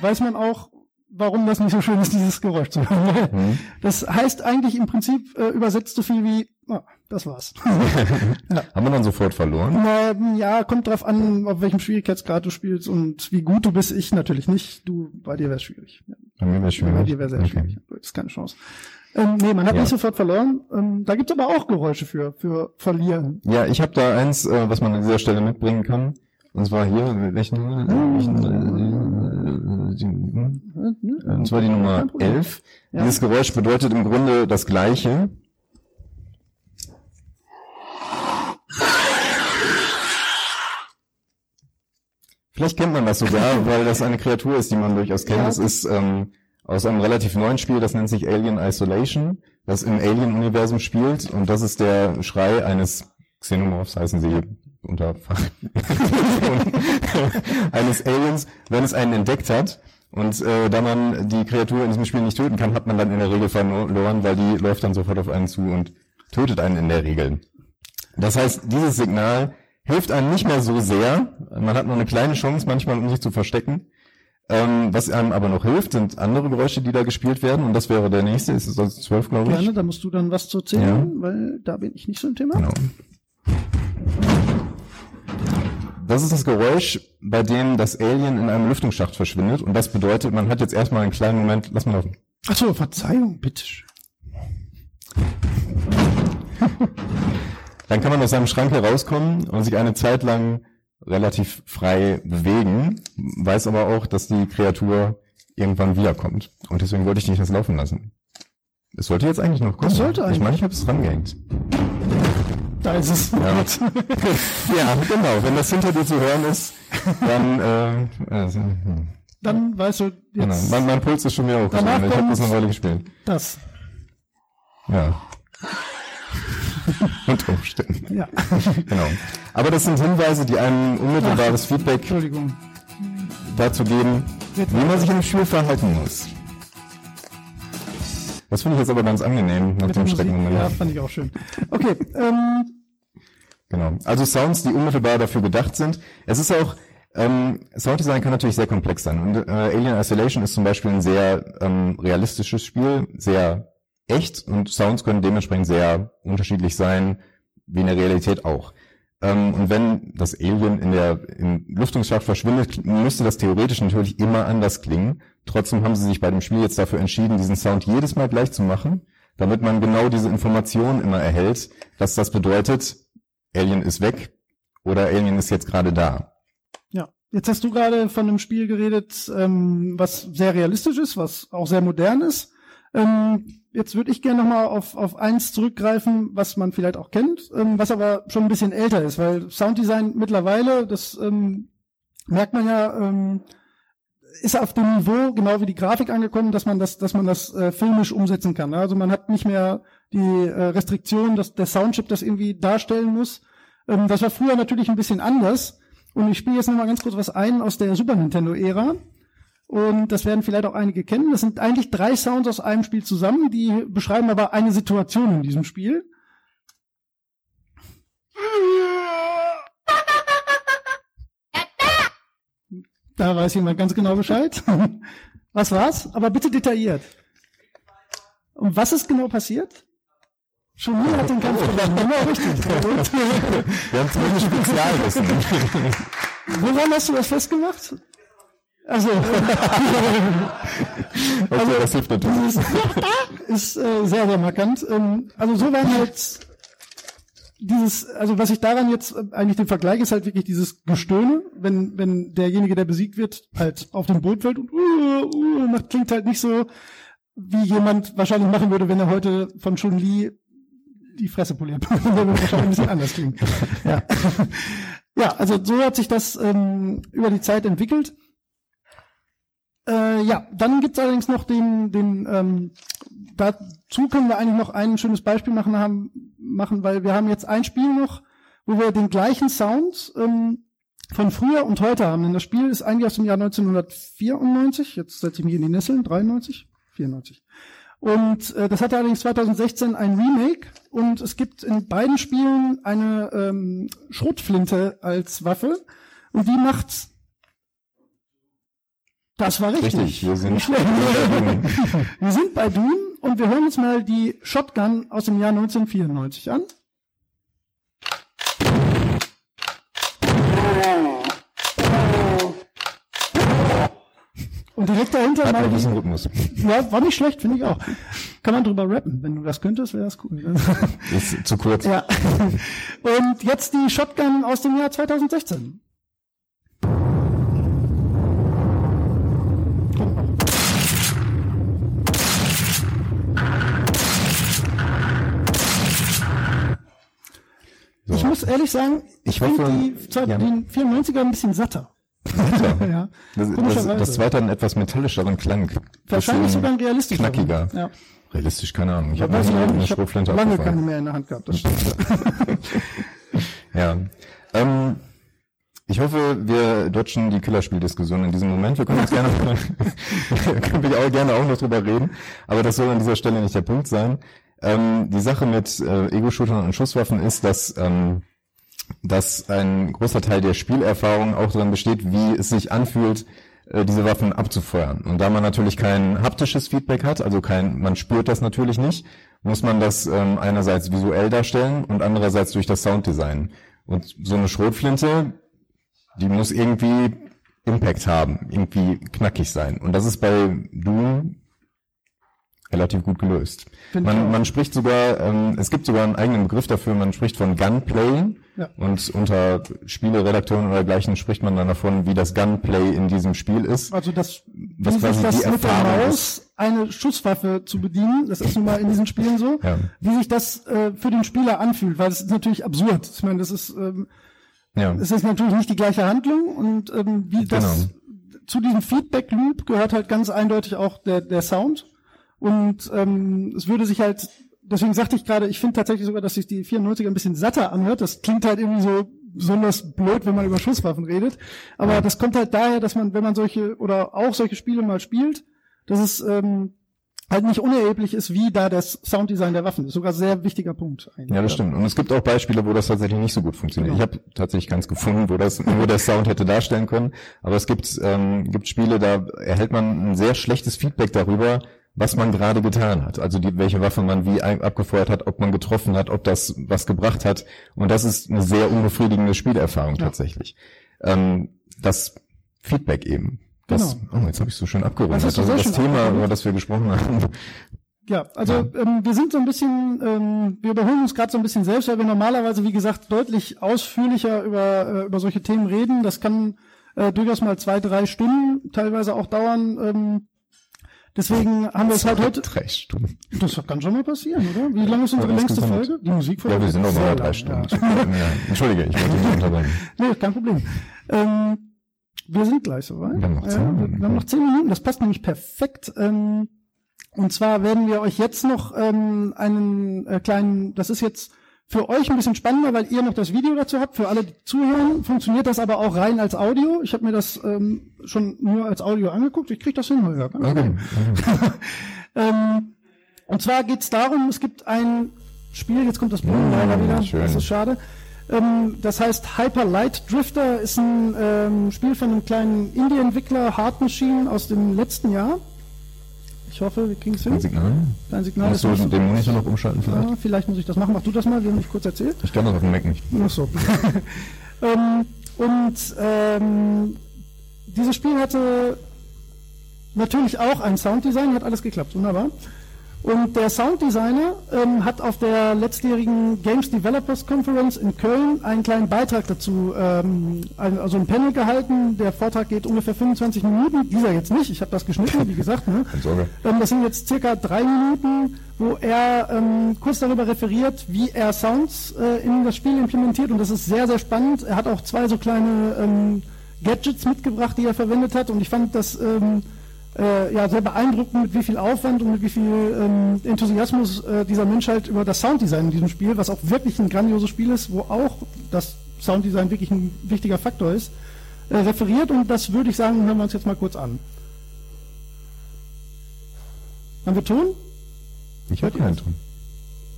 weiß man auch, warum das nicht so schön ist, dieses Geräusch zu hören. Hm. Das heißt eigentlich im Prinzip äh, übersetzt so viel wie, ah, das war's. Haben wir dann sofort verloren? Na, ja, kommt drauf an, auf welchem Schwierigkeitsgrad du spielst und wie gut du bist. Ich natürlich nicht. Du, bei dir wäre es schwierig. Ja, Bei mir wäre schwierig. Bei dir wäre sehr Okay. schwierig. Das ist keine Chance. Ähm, nee, man hat Ja. nicht sofort verloren. Ähm, da gibt's aber auch Geräusche für, für verlieren. Ja, ich habe da eins, äh, was man an dieser Stelle mitbringen kann. Und zwar hier, welchen, welchen äh, die, Hm? und zwar die Nummer Kein Problem. 11. Ja. Dieses Geräusch bedeutet im Grunde das Gleiche. Vielleicht kennt man das sogar, weil das eine Kreatur ist, die man durchaus kennt. Ja. Es ist ähm, aus einem relativ neuen Spiel, das nennt sich Alien Isolation, das im Alien-Universum spielt. Und das ist der Schrei eines Xenomorphs, heißen sie unter Fach eines Aliens, wenn es einen entdeckt hat. Und äh, da man die Kreatur in diesem Spiel nicht töten kann, hat man dann in der Regel verloren, weil die läuft dann sofort auf einen zu und tötet einen in der Regel. Das heißt, dieses Signal hilft einem nicht mehr so sehr. Man hat nur eine kleine Chance manchmal, um sich zu verstecken. Ähm, was einem aber noch hilft, sind andere Geräusche, die da gespielt werden. Und das wäre der nächste. Ist es also zwölf, glaube ich. Gerne, da musst du dann was zu erzählen, weil da bin ich nicht so im Thema. Genau. Das ist das Geräusch, bei dem das Alien in einem Lüftungsschacht verschwindet. Und das bedeutet, man hat jetzt erstmal einen kleinen Moment, lass mal laufen. Ach so, Verzeihung, bitteschön. Dann kann man aus seinem Schrank herauskommen und sich eine Zeit lang relativ frei bewegen, weiß aber auch, dass die Kreatur irgendwann wiederkommt. Und deswegen wollte ich nicht das laufen lassen. Es sollte jetzt eigentlich noch kommen. Das sollte Ich eigentlich. meine, ich habe es rangehängt. Da ist es. Ja. ja, genau. Wenn das hinter dir zu hören ist, dann, äh, also, hm. Dann weißt du genau. jetzt Mein, mein Puls ist schon wieder hochgeschlagen. Ich habe das eine Weile gespielt. das. Ja. Unter Umständen. Ja. Genau. Aber das sind Hinweise, die einem unmittelbares Feedback Entschuldigung. dazu geben, wie man sich im Spiel verhalten muss. Das finde ich jetzt aber ganz angenehm nach Mit dem Musik. Streckenmoment. Ja, fand ich auch schön. Okay, ähm, Genau. Also Sounds, die unmittelbar dafür gedacht sind. Es ist auch, ähm, Sounddesign kann natürlich sehr komplex sein. Und äh, Alien Isolation ist zum Beispiel ein sehr ähm, realistisches Spiel, sehr echt und Sounds können dementsprechend sehr unterschiedlich sein, wie in der Realität auch. Ähm, und wenn das Alien in der im Lüftungsschacht verschwindet, müsste das theoretisch natürlich immer anders klingen. Trotzdem haben sie sich bei dem Spiel jetzt dafür entschieden, diesen Sound jedes Mal gleich zu machen, damit man genau diese Information immer erhält, dass das bedeutet, Alien ist weg oder Alien ist jetzt gerade da. ja. Jetzt hast du gerade von einem Spiel geredet, ähm, was sehr realistisch ist, was auch sehr modern ist. Ähm, jetzt würde ich gerne nochmal auf, auf eins zurückgreifen, was man vielleicht auch kennt, ähm, was aber schon ein bisschen älter ist, weil Sounddesign mittlerweile, das ähm, merkt man ja, ähm, ist auf dem Niveau, genau wie die Grafik angekommen, dass man das, dass man das äh, filmisch umsetzen kann. Also man hat nicht mehr die äh, Restriktion, dass der Soundchip das irgendwie darstellen muss. Ähm, das war früher natürlich ein bisschen anders. Und ich spiele jetzt nochmal ganz kurz was ein aus der Super Nintendo-Ära. Und das werden vielleicht auch einige kennen. Das sind eigentlich drei Sounds aus einem Spiel zusammen, die beschreiben aber eine Situation in diesem Spiel. Da weiß jemand ganz genau Bescheid. Was war's? Aber bitte detailliert. Und was ist genau passiert? Schon hat den Kampf gewonnen. Genau richtig. Wir haben zumindest Spezialwissen. woran hast du das festgemacht? Also, Okay, das hilft natürlich. ist äh, sehr, sehr markant. Ähm, also so waren halt dieses, also was ich daran jetzt äh, eigentlich den Vergleich ist halt wirklich dieses Gestöhne, wenn, wenn derjenige, der besiegt wird, halt auf dem Boot fällt und uh, uh, macht, klingt halt nicht so, wie jemand wahrscheinlich machen würde, wenn er heute von Chun Li die Fresse poliert. Würde wahrscheinlich ein bisschen anders klingen. Ja. ja, also so hat sich das ähm, über die Zeit entwickelt. Äh, ja, dann gibt's allerdings noch den, den ähm, dazu können wir eigentlich noch ein schönes Beispiel machen, haben, machen, weil wir haben jetzt ein Spiel noch, wo wir den gleichen Sound ähm, von früher und heute haben. Denn das Spiel ist eigentlich aus dem Jahr 1994, jetzt setze ich mich in die Nesseln, 93, 94. Und äh, das hatte allerdings 2016 ein Remake. Und es gibt in beiden Spielen eine ähm, Schrotflinte als Waffe. Und die macht das war richtig. Richtig, wir sind- wir sind bei Doom und wir hören uns mal die Shotgun aus dem Jahr 1994 an. Und direkt dahinter Hat mal gewissen Rhythmus. ja, war nicht schlecht, finde ich auch. Kann man drüber rappen. Wenn du das könntest, wäre das cool. Ist zu kurz. ja. Und jetzt die Shotgun aus dem Jahr 2016. muss ehrlich sagen, ich Ich hoffe, die, ja. den 94er ein bisschen satter. ja. Das, das, Komischerweise. das zweite einen etwas metallischeren Klang. Wahrscheinlich sogar ein realistischerer. Knackiger. Ja. Realistisch, keine Ahnung. Ich habe habe lange keine abgefahren. mehr in der Hand gehabt. Das stimmt. Ja. Ähm, ich hoffe, wir dodgen die Killerspieldiskussion in diesem Moment. Wir können uns gerne, können wir auch gerne auch noch drüber reden. Aber das soll an dieser Stelle nicht der Punkt sein. Ähm, die Sache mit äh, Ego-Shootern und Schusswaffen ist, dass, ähm, dass ein großer Teil der Spielerfahrung auch darin besteht, wie es sich anfühlt, äh, diese Waffen abzufeuern. Und da man natürlich kein haptisches Feedback hat, also kein, man spürt das natürlich nicht, muss man das ähm, einerseits visuell darstellen und andererseits durch das Sounddesign. Und so eine Schrotflinte, die muss irgendwie Impact haben, irgendwie knackig sein. Und das ist bei Doom relativ gut gelöst. Man, man spricht sogar, ähm, es gibt sogar einen eigenen Begriff dafür, man spricht von Gunplay. Ja. Und unter Spieleredakteuren oder dergleichen spricht man dann davon, wie das Gunplay in diesem Spiel ist. Also das, Was quasi das die mit der Erfahrung Maus eine Schusswaffe zu bedienen, das ist nun mal in diesen Spielen so, Ja. wie sich das äh, für den Spieler anfühlt, weil das ist natürlich absurd. Ich meine, das ist, ähm, Ja, es ist natürlich nicht die gleiche Handlung und ähm, wie das Genau. zu diesem Feedback Loop gehört halt ganz eindeutig auch der, der Sound. Und ähm, es würde sich halt, deswegen sagte ich gerade, ich finde tatsächlich sogar, dass sich die 94er ein bisschen satter anhört. Das klingt halt irgendwie so besonders blöd, wenn man über Schusswaffen redet. Aber das kommt halt daher, dass man, wenn man solche oder auch solche Spiele mal spielt, dass es ähm, halt nicht unerheblich ist, wie da das Sounddesign der Waffen ist. Sogar sehr wichtiger Punkt. Eigentlich. Ja, das stimmt. Und es gibt auch Beispiele, wo das tatsächlich nicht so gut funktioniert. Genau. Ich habe tatsächlich keins gefunden, wo das nur der Sound hätte darstellen können. Aber es gibt, ähm, gibt Spiele, da erhält man ein sehr schlechtes Feedback darüber, was man gerade getan hat. Also die, welche Waffe man wie abgefeuert hat, ob man getroffen hat, ob das was gebracht hat. Und das ist eine sehr unbefriedigende Spielerfahrung tatsächlich. Ähm, das Feedback eben. Das, oh, jetzt habe ich so schön abgerundet. Das sehr das Thema, abgerundet. über das wir gesprochen haben. Ja, also Ähm, wir sind so ein bisschen, ähm, wir überholen uns gerade so ein bisschen selbst, weil wir normalerweise, wie gesagt, deutlich ausführlicher über, äh, über solche Themen reden. Das kann äh, durchaus mal zwei, drei Stunden teilweise auch dauern. Ähm, deswegen haben wir es halt heute. Drei Stunden. Das kann schon mal passieren, oder? Wie lange ist unsere längste Folge? Die Musikfolge? Ja, wir sind noch mal drei Stunden. Ja. Ja. Entschuldige, ich wollte nicht unterbrechen. Nee, kein Problem. Ähm, wir sind gleich soweit. Wir haben noch zehn Minuten. wir haben noch zehn Minuten, das passt nämlich perfekt. Ähm, und zwar werden wir euch jetzt noch ähm, einen äh, kleinen, das ist jetzt für euch ein bisschen spannender, weil ihr noch das Video dazu habt. Für alle, die zuhören, funktioniert das aber auch rein als Audio. Ich habe mir das ähm, schon nur als Audio angeguckt. Ich krieg das hin, Holger. Okay. Ähm, und zwar geht's darum, es gibt ein Spiel, jetzt kommt das Brunnen leider wieder, schön. das ist schade. Ähm, das heißt Hyper Light Drifter, ist ein ähm, Spiel von einem kleinen Indie-Entwickler, Hard Machine, aus dem letzten Jahr. Ich hoffe, wir kriegen es hin. Ein Signal. Dein Signal du ist so den. Monitor noch umschalten vielleicht? Ja, vielleicht muss ich das machen. Mach du das mal, wir haben dich kurz erzählt. Ich kann das auf dem Mac nicht. Ach so. ähm, und ähm, dieses Spiel hatte natürlich auch ein Sounddesign, hat alles geklappt, wunderbar. Und der Sounddesigner ähm, hat auf der letztjährigen Games Developers Conference in Köln einen kleinen Beitrag dazu, ähm, also ein Panel gehalten. Der Vortrag geht ungefähr 25 Minuten. Dieser jetzt nicht, ich habe das geschnitten, wie gesagt. Ne? Ähm, das sind jetzt circa drei Minuten, wo er ähm, kurz darüber referiert, wie er Sounds äh, in das Spiel implementiert. Und das ist sehr, sehr spannend. Er hat auch zwei so kleine ähm, Gadgets mitgebracht, die er verwendet hat. Und ich fand das ähm, äh, ja, sehr beeindruckend, mit wie viel Aufwand und mit wie viel ähm, Enthusiasmus äh, dieser Mensch halt über das Sounddesign in diesem Spiel, was auch wirklich ein grandioses Spiel ist, wo auch das Sounddesign wirklich ein wichtiger Faktor ist, äh, referiert. Und das würde ich sagen, hören wir uns jetzt mal kurz an. Haben wir Ton? Ich habe keinen Ton.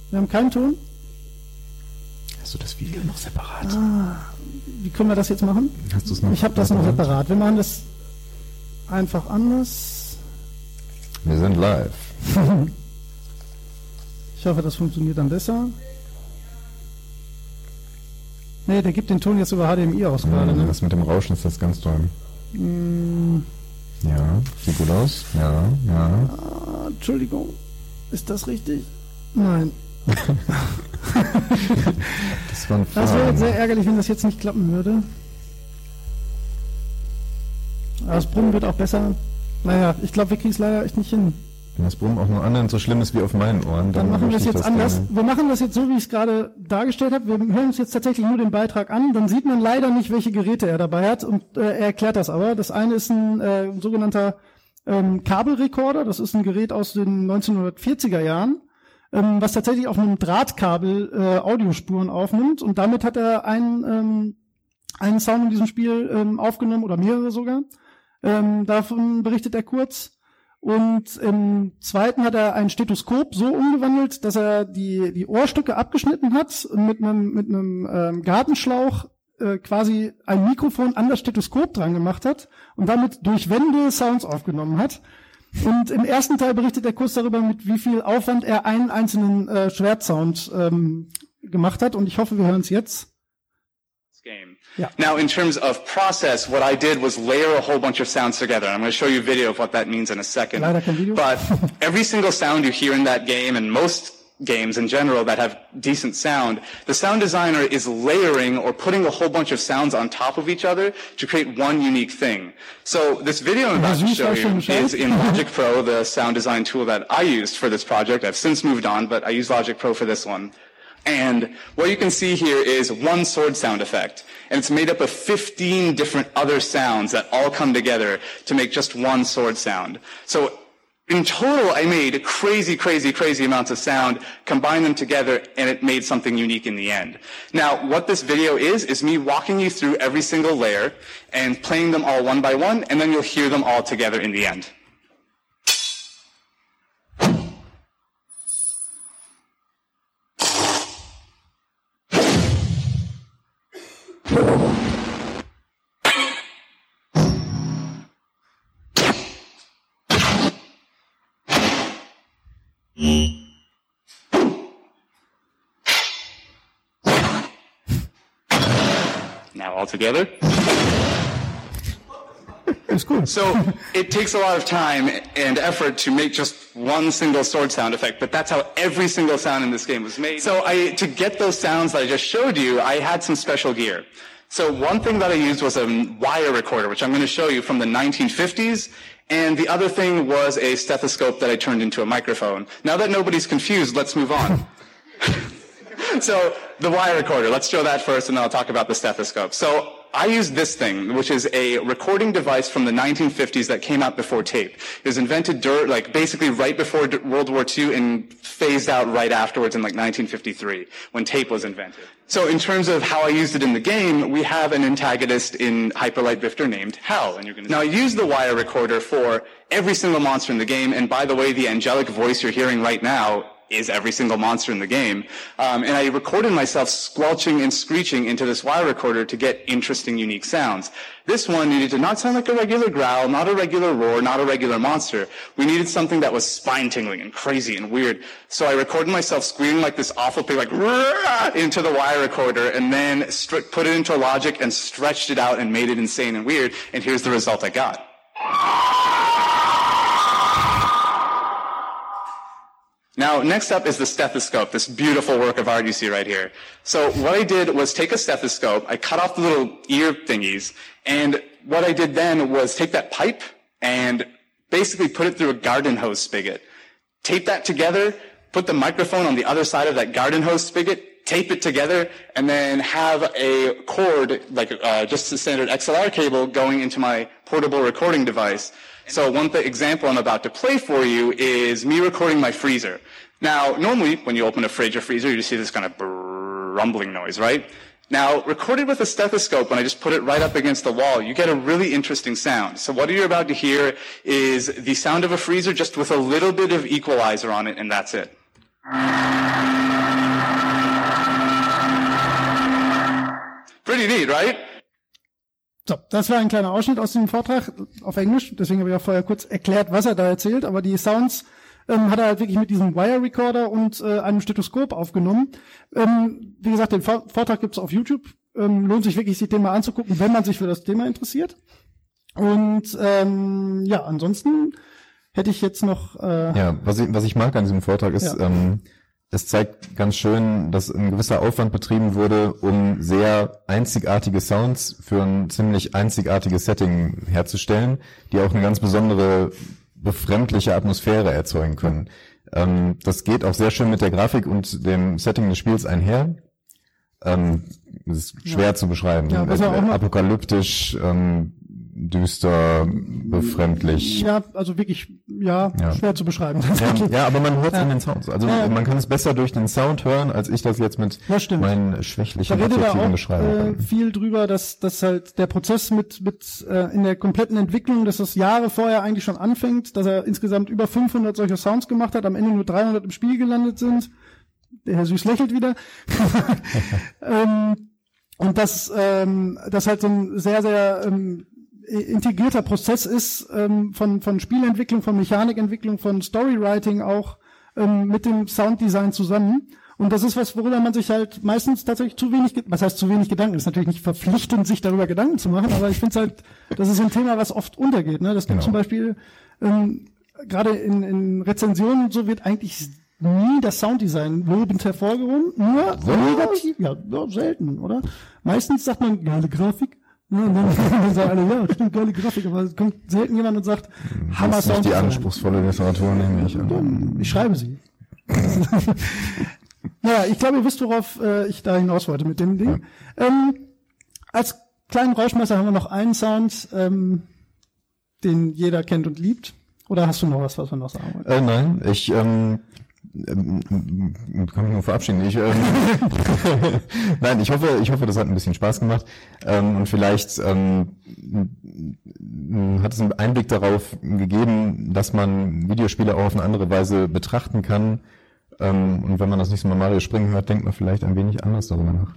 Wir haben keinen Ton. Hast du das Video noch separat? Wie können wir das jetzt machen? Hast du es noch? Ich habe das noch separat? separat. Wir machen das einfach anders. Wir sind live. Ich hoffe, das funktioniert dann besser. Nee, der gibt den Ton jetzt über HDMI aus gerade. Ne? Das mit dem Rauschen ist das ganz toll. Ja, sieht gut aus. Ja, ja. Ah, Entschuldigung. Ist das richtig? Nein. Das Das wäre jetzt sehr ärgerlich, wenn das jetzt nicht klappen würde. Das Brummen wird auch besser. Naja, ich glaube, wir kriegen es leider echt nicht hin. Wenn das Brummen auch nur annähernd so schlimm ist wie auf meinen Ohren, dann, Dann machen wir es jetzt anders. gerne. Wir machen das jetzt so, wie ich es gerade dargestellt habe. Wir hören uns jetzt tatsächlich nur den Beitrag an. Dann sieht man leider nicht, welche Geräte er dabei hat. Und äh, er erklärt das aber. Das eine ist ein äh, sogenannter ähm, Kabelrekorder. Das ist ein Gerät aus den 1940er Jahren, ähm, was tatsächlich auf einem Drahtkabel äh, Audiospuren aufnimmt. Und damit hat er einen, ähm, einen Sound in diesem Spiel ähm, aufgenommen oder mehrere sogar. Ähm, davon berichtet er kurz. Und im zweiten hat er ein Stethoskop so umgewandelt, dass er die, die Ohrstücke abgeschnitten hat und mit einem, mit einem ähm, Gartenschlauch äh, quasi ein Mikrofon an das Stethoskop dran gemacht hat und damit durch Wände Sounds aufgenommen hat. Und im ersten Teil berichtet er kurz darüber, mit wie viel Aufwand er einen einzelnen äh, Schwertsound ähm, gemacht hat. Und ich hoffe, wir hören es jetzt. Yeah. Now, in terms of process, what I did was layer a whole bunch of sounds together. I'm going to show you a video of what that means in a second. Leider kein Video. But every single sound you hear in that game, and most games in general that have decent sound, the sound designer is layering or putting a whole bunch of sounds on top of each other to create one unique thing. So this video I'm about to show you is in Logic Pro, the sound design tool that I used for this project. I've since moved on, but I use Logic Pro for this one. And what you can see here is one sword sound effect. And it's made up of 15 different other sounds that all come together to make just one sword sound. So in total, I made crazy, crazy, crazy amounts of sound, combined them together, and it made something unique in the end. Now, what this video is, is me walking you through every single layer and playing them all one by one, and then you'll hear them all together in the end. Now all together. Cool. So it takes a lot of time and effort to make just one single sword sound effect, but that's how every single sound in this game was made. So I, to get those sounds that I just showed you, I had some special gear. So one thing that I used was a wire recorder, which I'm going to show you from the 1950s. And the other thing was a stethoscope that I turned into a microphone. Now that nobody's confused, let's move on. so the wire recorder, let's show that first and then I'll talk about the stethoscope. So I used this thing, which is a recording device from the 1950s that came out before tape. It was invented dur- like basically right before D- World War II and phased out right afterwards in like 1953 when tape was invented. So in terms of how I used it in the game, we have an antagonist in Hyperlight Drifter named Hell. And you're gonna now I use the wire recorder for every single monster in the game. And by the way, the angelic voice you're hearing right now is every single monster in the game. Um, and I recorded myself squelching and screeching into this wire recorder to get interesting, unique sounds. This one needed to not sound like a regular growl, not a regular roar, not a regular monster. We needed something that was spine tingling and crazy and weird. So I recorded myself screaming like this awful thing, like into the wire recorder, and then stri- put it into Logic and stretched it out and made it insane and weird. And here's the result I got. Now, next up is the stethoscope, this beautiful work of art you see right here. So what I did was take a stethoscope, I cut off the little ear thingies, and what I did then was take that pipe and basically put it through a garden hose spigot. Tape that together, put the microphone on the other side of that garden hose spigot, tape it together, and then have a cord, like uh, just a standard XLR cable, going into my portable recording device. So one th- example I'm about to play for you is me recording my freezer. Now, normally when you open a fridge or freezer, you just see this kind of rumbling noise, right? Now, recorded with a stethoscope, when I just put it right up against the wall, you get a really interesting sound. So what you're about to hear is the sound of a freezer just with a little bit of equalizer on it, and that's it. Pretty neat, right? So, das war ein kleiner Ausschnitt aus dem Vortrag auf Englisch. Deswegen habe ich auch vorher kurz erklärt, was er da erzählt. Aber die Sounds ähm, hat er halt wirklich mit diesem Wire Recorder und äh, einem Stethoskop aufgenommen. Ähm, wie gesagt, den Vor Vortrag gibt's auf YouTube. Ähm, lohnt sich wirklich, sich den mal anzugucken, wenn man sich für das Thema interessiert. Und ähm, ja, ansonsten hätte ich jetzt noch äh, Ja, was ich, was ich mag an diesem Vortrag ist, Ja. ähm, es zeigt ganz schön, dass ein gewisser Aufwand betrieben wurde, um sehr einzigartige Sounds für ein ziemlich einzigartiges Setting herzustellen, die auch eine ganz besondere befremdliche Atmosphäre erzeugen können. Ähm, das geht auch sehr schön mit der Grafik und dem Setting des Spiels einher. Ähm, das ist schwer zu beschreiben. Ja, noch- Apokalyptisch, ähm, düster, befremdlich. ja, also wirklich, ja, Ja. schwer zu beschreiben. Ja, ja, aber man hört es an den Sounds. Also Ja, ja. man kann es besser durch den Sound hören, als ich das jetzt mit Das meinen schwächlichen Adjektiven beschreiben äh, kann. viel drüber, dass, dass halt der Prozess mit, mit äh, in der kompletten Entwicklung, dass das Jahre vorher eigentlich schon anfängt, dass er insgesamt über 500 solcher Sounds gemacht hat, am Ende nur 300 im Spiel gelandet sind. Der Herr Süß lächelt wieder. ähm, und dass ähm, das halt so ein sehr, sehr ähm, integrierter Prozess ist ähm, von, von Spielentwicklung, von Mechanikentwicklung, von Storywriting auch ähm, mit dem Sounddesign zusammen. Und das ist was, worüber man sich halt meistens tatsächlich zu wenig, was heißt zu wenig Gedanken, ist natürlich nicht verpflichtend, sich darüber Gedanken zu machen, aber ich finde halt, das ist ein Thema, was oft untergeht. Ne? Das gibt Genau. zum Beispiel, ähm, gerade in, in Rezensionen und so wird eigentlich nie das Sounddesign lobend hervorgehoben, nur negativ, ja, ja, selten, oder? Meistens sagt man, geile Grafik, ja, und dann, sagen alle, ja, stimmt, geile Grafik, aber es kommt selten jemand und sagt, Hammer Das ist die anspruchsvolle Literatur, nehme ich an. Ich schreibe sie. naja, ich glaube, ihr wisst, worauf äh, ich da hinaus wollte mit dem Ding. Ähm, als kleinen Rauschmesser haben wir noch einen Sound, ähm, den jeder kennt und liebt. Oder hast du noch was, was wir noch sagen wollen? Äh, nein, ich ähm, ähm, kann mich nur verabschieden. Ich, ähm, nein, ich hoffe, ich hoffe, das hat ein bisschen Spaß gemacht ähm, und vielleicht ähm, hat es einen Einblick darauf gegeben, dass man Videospiele auch auf eine andere Weise betrachten kann. Ähm, und wenn man das nächste Mal Mario springen hört, denkt man vielleicht ein wenig anders darüber nach.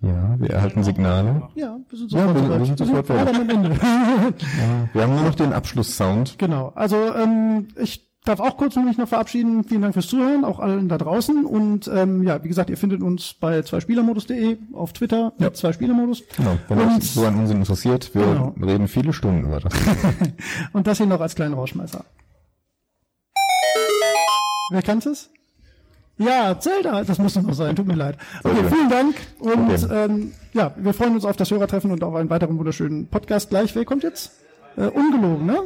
Ja, wir erhalten Signale. Ja, wir sind Ja, sofort wir- wir soweit. sind sofort am Ende. Wir haben nur noch den Abschlusssound. Genau. Also ähm, ich darf auch kurz mich noch verabschieden. Vielen Dank fürs Zuhören, auch allen da draußen. Und ähm, ja, wie gesagt, ihr findet uns bei zweispielermodus.de auf Twitter mit zweispielermodus. Genau, wenn Und- euch so an Unsinn interessiert, wir Genau. reden viele Stunden über das. Und das hier noch als kleinen Rauschmeißer. Wer kann's es? Ja, Zelda, das muss doch noch sein, tut mir leid. Okay, Okay. vielen Dank und Okay. ähm, ja, wir freuen uns auf das Hörertreffen und auf einen weiteren wunderschönen Podcast gleich. Wer kommt jetzt? Äh, ungelogen, ne?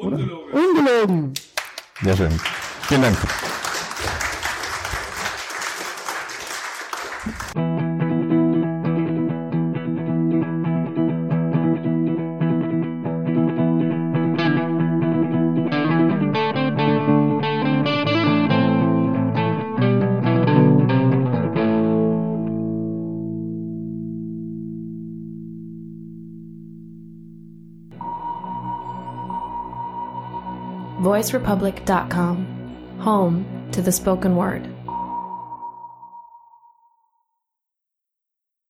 Ungelogen. Ungelogen. Sehr schön. Vielen Dank. VoiceRepublic.com, home to the spoken word.